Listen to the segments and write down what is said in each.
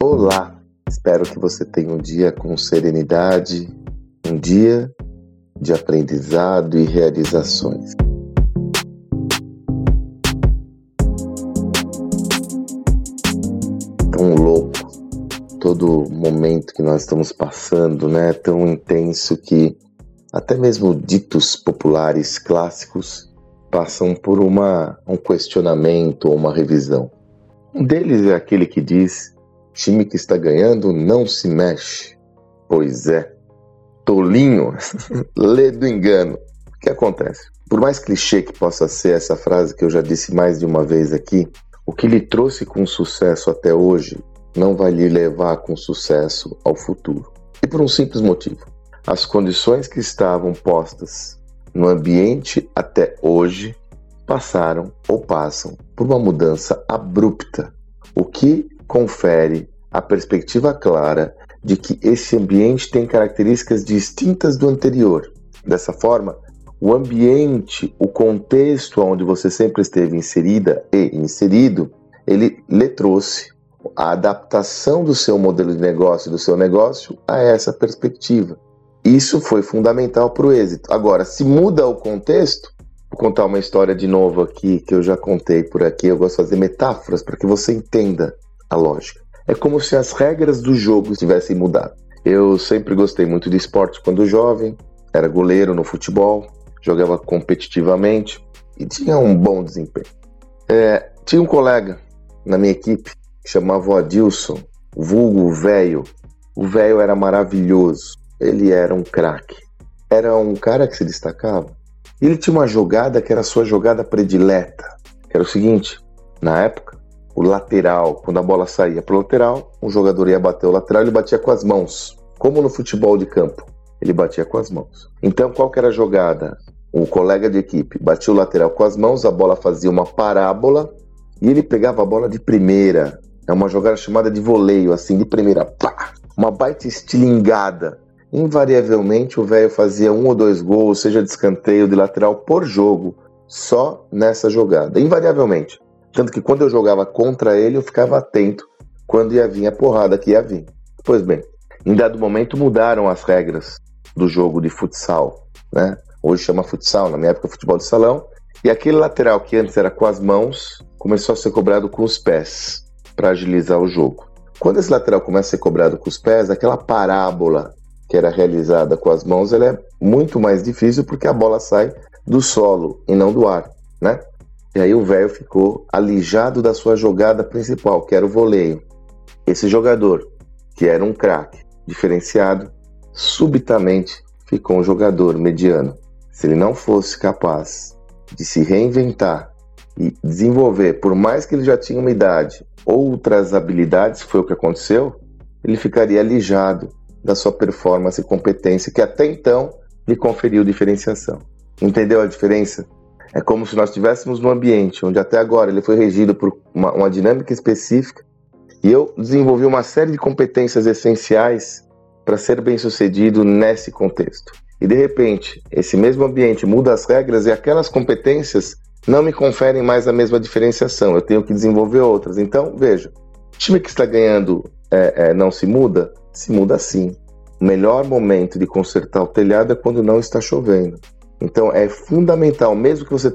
Olá! Espero que você tenha um dia com serenidade, um dia de aprendizado e realizações. Tão louco todo momento que nós estamos passando, né? Tão intenso que até mesmo ditos populares clássicos passam por uma, um questionamento ou uma revisão. Um deles é aquele que diz: time que está ganhando não se mexe. Pois é, tolinho, lê do engano. O que acontece? Por mais clichê que possa ser essa frase que eu já disse mais de uma vez aqui, o que lhe trouxe com sucesso até hoje não vai lhe levar com sucesso ao futuro. E por um simples motivo: as condições que estavam postas no ambiente até hoje passaram ou passam por uma mudança abrupta, o que confere a perspectiva clara de que esse ambiente tem características distintas do anterior. Dessa forma, o ambiente, o contexto onde você sempre esteve inserida e inserido, ele lhe trouxe a adaptação do seu modelo de negócio, do seu negócio, a essa perspectiva. Isso foi fundamental para o êxito. Agora, se muda o contexto, vou contar uma história de novo aqui que eu já contei por aqui. Eu gosto de fazer metáforas para que você entenda a lógica. É como se as regras do jogo tivessem mudado. Eu sempre gostei muito de esporte quando jovem, era goleiro no futebol, jogava competitivamente e tinha um bom desempenho. É, tinha um colega na minha equipe que chamava o Adilson, vulgo velho. O velho era maravilhoso, ele era um craque. Era um cara que se destacava. Ele tinha uma jogada que era a sua jogada predileta, que era o seguinte: na época, o lateral, quando a bola saía para o lateral, um jogador ia bater o lateral, ele batia com as mãos, como no futebol de campo, ele batia com as mãos. Então, qual que era a jogada? O colega de equipe batia o lateral com as mãos, a bola fazia uma parábola e ele pegava a bola de primeira. É uma jogada chamada de voleio, assim, de primeira, pá, uma baita estilingada. Invariavelmente o velho fazia um ou dois gols, seja de escanteio, de lateral, por jogo, só nessa jogada. Invariavelmente. Tanto que quando eu jogava contra ele, eu ficava atento quando ia vir a porrada que ia vir. Pois bem, em dado momento mudaram as regras do jogo de futsal, né? Hoje chama futsal, na minha época futebol de salão. E aquele lateral que antes era com as mãos, começou a ser cobrado com os pés para agilizar o jogo. Quando esse lateral começa a ser cobrado com os pés, aquela parábola que era realizada com as mãos, ela é muito mais difícil porque a bola sai do solo e não do ar, né? E aí o velho ficou alijado da sua jogada principal, que era o voleio. Esse jogador, que era um craque diferenciado, subitamente ficou um jogador mediano. Se ele não fosse capaz de se reinventar e desenvolver, por mais que ele já tinha uma idade, outras habilidades, foi o que aconteceu, ele ficaria alijado da sua performance e competência que até então lhe conferiu diferenciação. Entendeu a diferença? É como se nós estivéssemos num ambiente onde até agora ele foi regido por uma, uma dinâmica específica e eu desenvolvi uma série de competências essenciais para ser bem sucedido nesse contexto. E de repente, esse mesmo ambiente muda as regras e aquelas competências não me conferem mais a mesma diferenciação. Eu tenho que desenvolver outras. Então, veja, time que está ganhando é, é, não se muda? Se muda sim. O melhor momento de consertar o telhado é quando não está chovendo. Então é fundamental, mesmo que você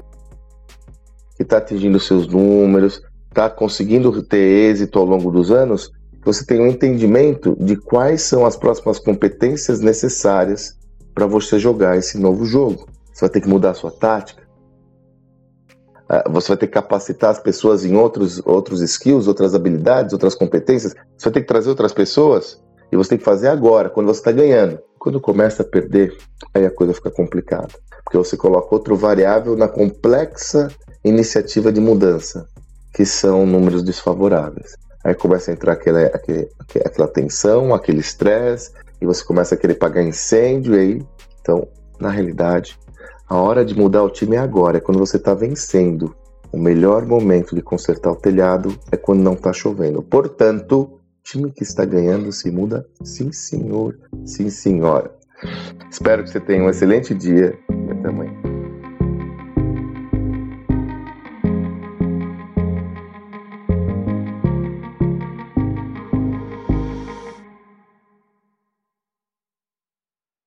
que está atingindo seus números, está conseguindo ter êxito ao longo dos anos, você tenha um entendimento de quais são as próximas competências necessárias para você jogar esse novo jogo. Você vai ter que mudar a sua tática. Ah, você vai ter que capacitar as pessoas em outros, outros skills, outras habilidades, outras competências. Você vai ter que trazer outras pessoas e você tem que fazer agora, quando você está ganhando. Quando começa a perder, aí a coisa fica complicada. Porque você coloca outro variável na complexa iniciativa de mudança, que são números desfavoráveis. Aí começa a entrar aquela, aquele, aquela tensão, aquele estresse, e você começa a querer pagar incêndio. aí, então, na realidade, a hora de mudar o time é agora, é quando você está vencendo. O melhor momento de consertar o telhado é quando não está chovendo. Portanto, time que está ganhando se muda? Sim, senhor. Sim, senhora. Espero que você tenha um excelente dia e até amanhã.